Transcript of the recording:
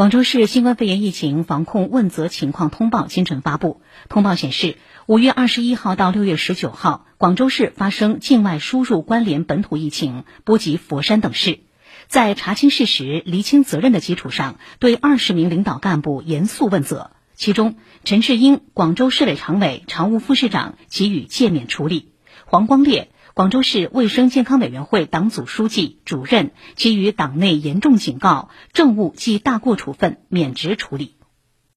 广州市新冠肺炎疫情防控问责情况通报今晨发布。通报显示，五月二十一号到六月十九号，广州市发生境外输入关联本土疫情，波及佛山等市。在查清事实、厘清责任的基础上，对二十名领导干部严肃问责。其中，陈志英，广州市委常委、常务副市长给予诫勉处理；黄光烈。广州市卫生健康委员会党组书记、主任给予党内严重警告，政务记大过处分，免职处理。